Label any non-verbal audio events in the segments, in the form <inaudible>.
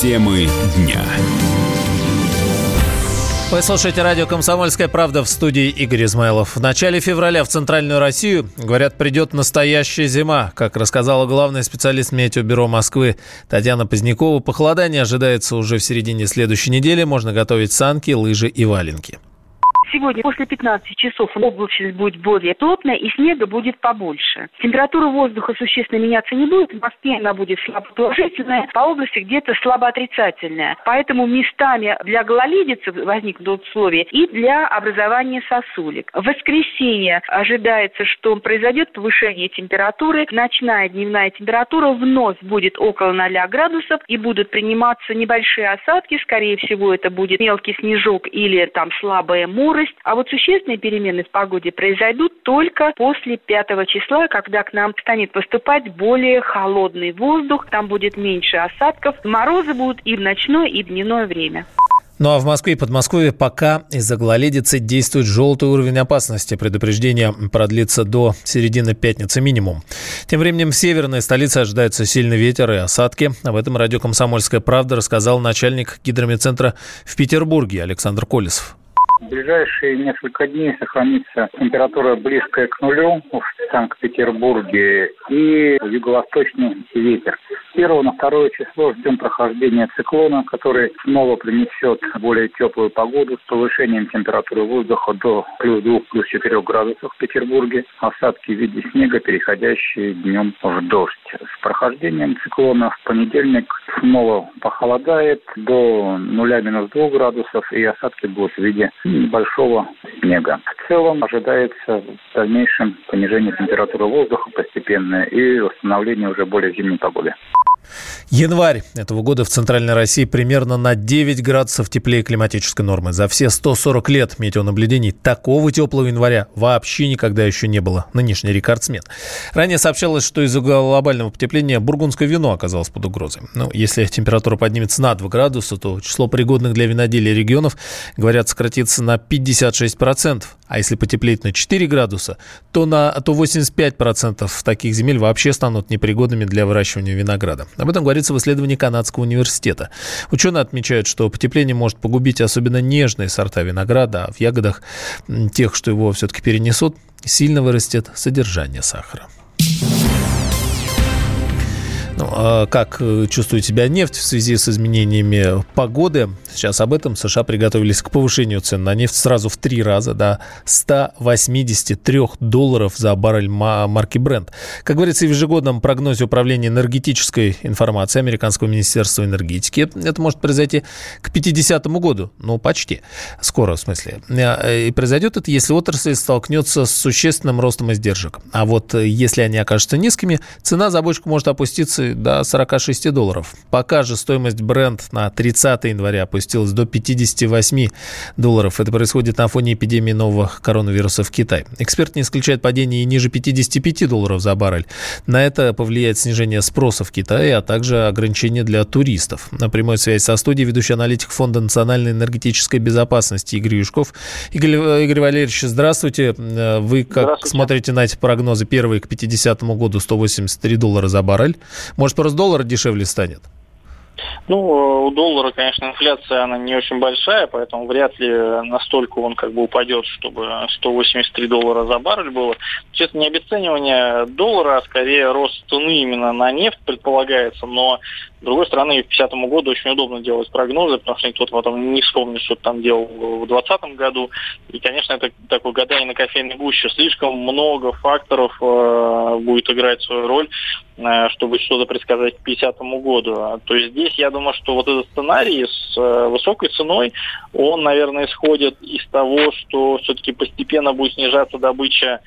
Темы дня. Вы слушаете радио «Комсомольская правда» в студии Игорь Измайлов. В начале февраля в Центральную Россию, говорят, придет настоящая зима. Как рассказала главный специалист Метеобюро Москвы Татьяна Позднякова, похолодание ожидается уже в середине следующей недели. Можно готовить санки, лыжи и валенки. Сегодня после 15 часов облачность будет более плотная и снега будет побольше. Температура воздуха существенно меняться не будет. В Москве она будет слабо положительная, по области где-то слабо отрицательная. Поэтому местами для гололедицы возникнут условия и для образования сосулек. В воскресенье ожидается, что произойдет повышение температуры. Ночная дневная температура вновь будет около 0 градусов и будут приниматься небольшие осадки. Скорее всего, это будет мелкий снежок или там слабая мура скорость. А вот существенные перемены в погоде произойдут только после 5 числа, когда к нам станет поступать более холодный воздух, там будет меньше осадков. Морозы будут и в ночное, и в дневное время. Ну а в Москве и Подмосковье пока из-за гололедицы действует желтый уровень опасности. Предупреждение продлится до середины пятницы минимум. Тем временем в северной столице ожидается сильный ветер и осадки. Об этом радио «Комсомольская правда» рассказал начальник гидромедцентра в Петербурге Александр Колесов. В ближайшие несколько дней сохранится температура близкая к нулю в Санкт-Петербурге и юго-восточный ветер. С 1 на 2 число ждем прохождения циклона, который снова принесет более теплую погоду с повышением температуры воздуха до плюс 2, плюс 4 градусов в Петербурге. Осадки в виде снега, переходящие днем в дождь. С прохождением циклона в понедельник снова похолодает до нуля минус 2 градусов, и осадки будут в виде небольшого снега. В целом ожидается в дальнейшем понижение температуры воздуха постепенное и восстановление уже более зимней погоды. Январь этого года в Центральной России примерно на 9 градусов теплее климатической нормы. За все 140 лет метеонаблюдений такого теплого января вообще никогда еще не было. Нынешний рекордсмен. Ранее сообщалось, что из-за глобального потепления бургундское вино оказалось под угрозой. Ну, если температура поднимется на 2 градуса, то число пригодных для виноделия регионов, говорят, сократится на 56%. А если потеплеет на 4 градуса, то, на, то 85% таких земель вообще станут непригодными для выращивания винограда. Об этом говорится в исследовании Канадского университета. Ученые отмечают, что потепление может погубить особенно нежные сорта винограда, а в ягодах тех, что его все-таки перенесут, сильно вырастет содержание сахара. Ну, а как э, чувствует себя нефть в связи с изменениями погоды? Сейчас об этом США приготовились к повышению цен на нефть сразу в три раза до 183 долларов за баррель марки Brent. Как говорится в ежегодном прогнозе Управления энергетической информации Американского министерства энергетики, это может произойти к 50 году. Ну, почти. Скоро, в смысле. Э, и произойдет это, если отрасль столкнется с существенным ростом издержек. А вот э, если они окажутся низкими, цена за бочку может опуститься до 46 долларов. Пока же стоимость бренд на 30 января опустилась до 58 долларов. Это происходит на фоне эпидемии нового коронавируса в Китае. Эксперт не исключает падение и ниже 55 долларов за баррель. На это повлияет снижение спроса в Китае, а также ограничения для туристов. На прямой связи со студией ведущий аналитик Фонда национальной энергетической безопасности Игорь Юшков. Игорь, Игорь Валерьевич, здравствуйте. Вы как здравствуйте. смотрите на эти прогнозы? Первый к 50 году 183 доллара за баррель. Может, просто доллар дешевле станет? Ну, у доллара, конечно, инфляция, она не очень большая, поэтому вряд ли настолько он как бы упадет, чтобы 183 доллара за баррель было. Честно, не обесценивание доллара, а скорее рост цены именно на нефть предполагается, но с другой стороны, к 50 году очень удобно делать прогнозы, потому что никто потом не вспомнит, что там делал в 2020 году. И, конечно, это такое гадание на кофейной гуще. Слишком много факторов э, будет играть свою роль, э, чтобы что-то предсказать к 50 году. То есть здесь я думаю, что вот этот сценарий с э, высокой ценой, он, наверное, исходит из того, что все-таки постепенно будет снижаться добыча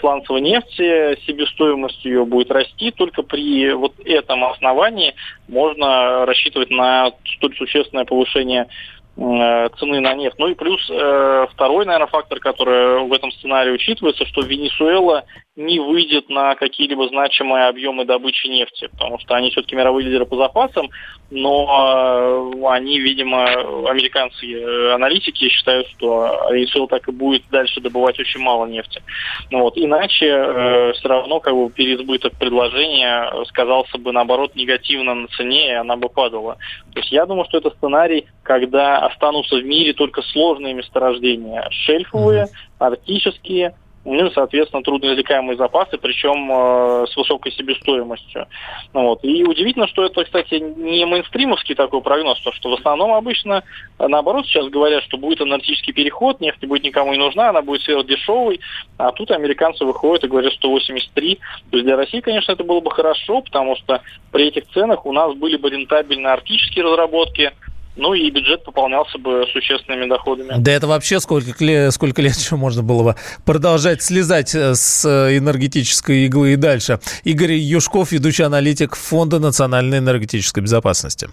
сланцевой нефти, себестоимость ее будет расти, только при вот этом основании можно рассчитывать на столь существенное повышение Э, цены на нефть. Ну и плюс э, второй, наверное, фактор, который в этом сценарии учитывается, что Венесуэла не выйдет на какие-либо значимые объемы добычи нефти, потому что они все-таки мировые лидеры по запасам, но э, они, видимо, американцы э, аналитики считают, что Венесуэла так и будет дальше добывать очень мало нефти. Ну, вот. Иначе э, все равно как бы переизбыток предложения сказался бы наоборот негативно на цене, и она бы падала. То есть я думаю, что это сценарий, когда останутся в мире только сложные месторождения, шельфовые, арктические, ну и, соответственно, трудноизвлекаемые запасы, причем э, с высокой себестоимостью. Ну, вот. И удивительно, что это, кстати, не мейнстримовский такой прогноз, потому что в основном обычно, э, наоборот, сейчас говорят, что будет энергетический переход, нефть будет никому не нужна, она будет сверхдешевой, а тут американцы выходят и говорят 183. То есть для России, конечно, это было бы хорошо, потому что при этих ценах у нас были бы рентабельны арктические разработки, ну и бюджет пополнялся бы существенными доходами. Да это вообще сколько, сколько лет еще можно было бы продолжать слезать э, с энергетической иглы и дальше. Игорь Юшков, ведущий аналитик Фонда национальной энергетической безопасности.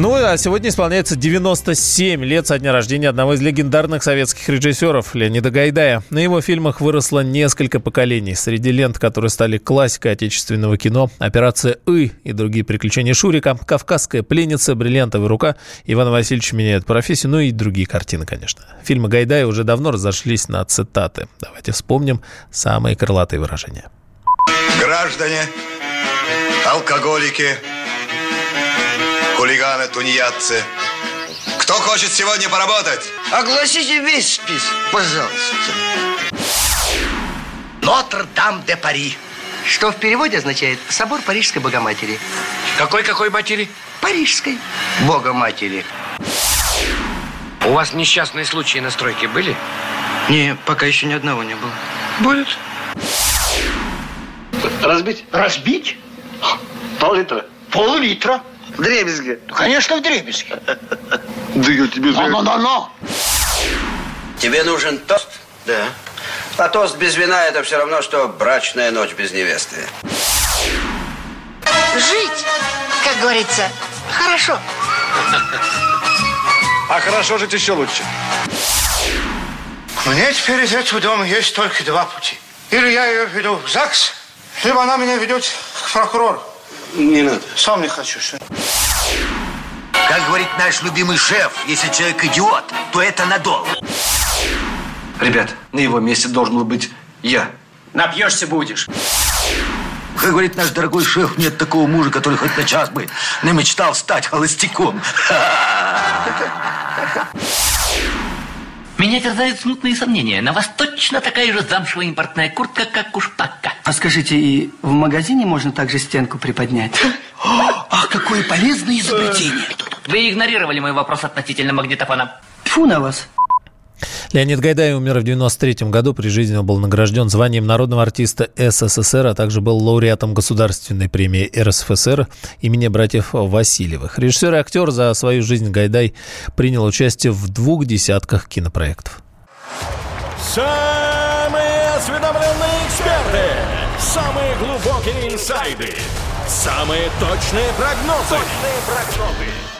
Ну, а сегодня исполняется 97 лет со дня рождения одного из легендарных советских режиссеров Леонида Гайдая. На его фильмах выросло несколько поколений. Среди лент, которые стали классикой отечественного кино, «Операция И» и другие приключения Шурика, «Кавказская пленница», «Бриллиантовая рука», «Иван Васильевич меняет профессию», ну и другие картины, конечно. Фильмы Гайдая уже давно разошлись на цитаты. Давайте вспомним самые крылатые выражения. Граждане, алкоголики, хулиганы, тунеядцы. Кто хочет сегодня поработать? Огласите весь список, пожалуйста. Нотр-Дам-де-Пари. Что в переводе означает «Собор Парижской Богоматери». Какой-какой матери? Парижской Богоматери. У вас несчастные случаи на стройке были? Не, пока еще ни одного не было. Будет. Разбить? Разбить? Пол-литра. Пол-литра. В дребезге. Ну, конечно, в дребезге. <laughs> Да я тебе за Но-но-но-но. Тебе нужен тост? Да. А тост без вина это все равно, что брачная ночь без невесты. Жить, как говорится, хорошо. А хорошо жить еще лучше. Мне теперь из этого дома есть только два пути. Или я ее веду в ЗАГС, либо она меня ведет к прокурору. Не надо. Сам не хочу. Что... Как говорит наш любимый шеф, если человек идиот, то это надолго. Ребят, на его месте должен был быть я. Напьешься будешь. Как говорит наш дорогой шеф, нет такого мужа, который хоть на час бы не мечтал стать холостяком. Меня терзают смутные сомнения. На вас точно такая же замшевая импортная куртка, как у шпака. А скажите, и в магазине можно также стенку приподнять? Ах, какое полезное изобретение. Вы игнорировали мой вопрос относительно магнитофона. Тьфу на вас. Леонид Гайдай умер в 93 году. При жизни он был награжден званием народного артиста СССР, а также был лауреатом Государственной премии РСФСР имени братьев Васильевых. Режиссер и актер за свою жизнь Гайдай принял участие в двух десятках кинопроектов. Самые осведомленные эксперты, самые глубокие инсайды, самые точные прогнозы. Точные прогнозы.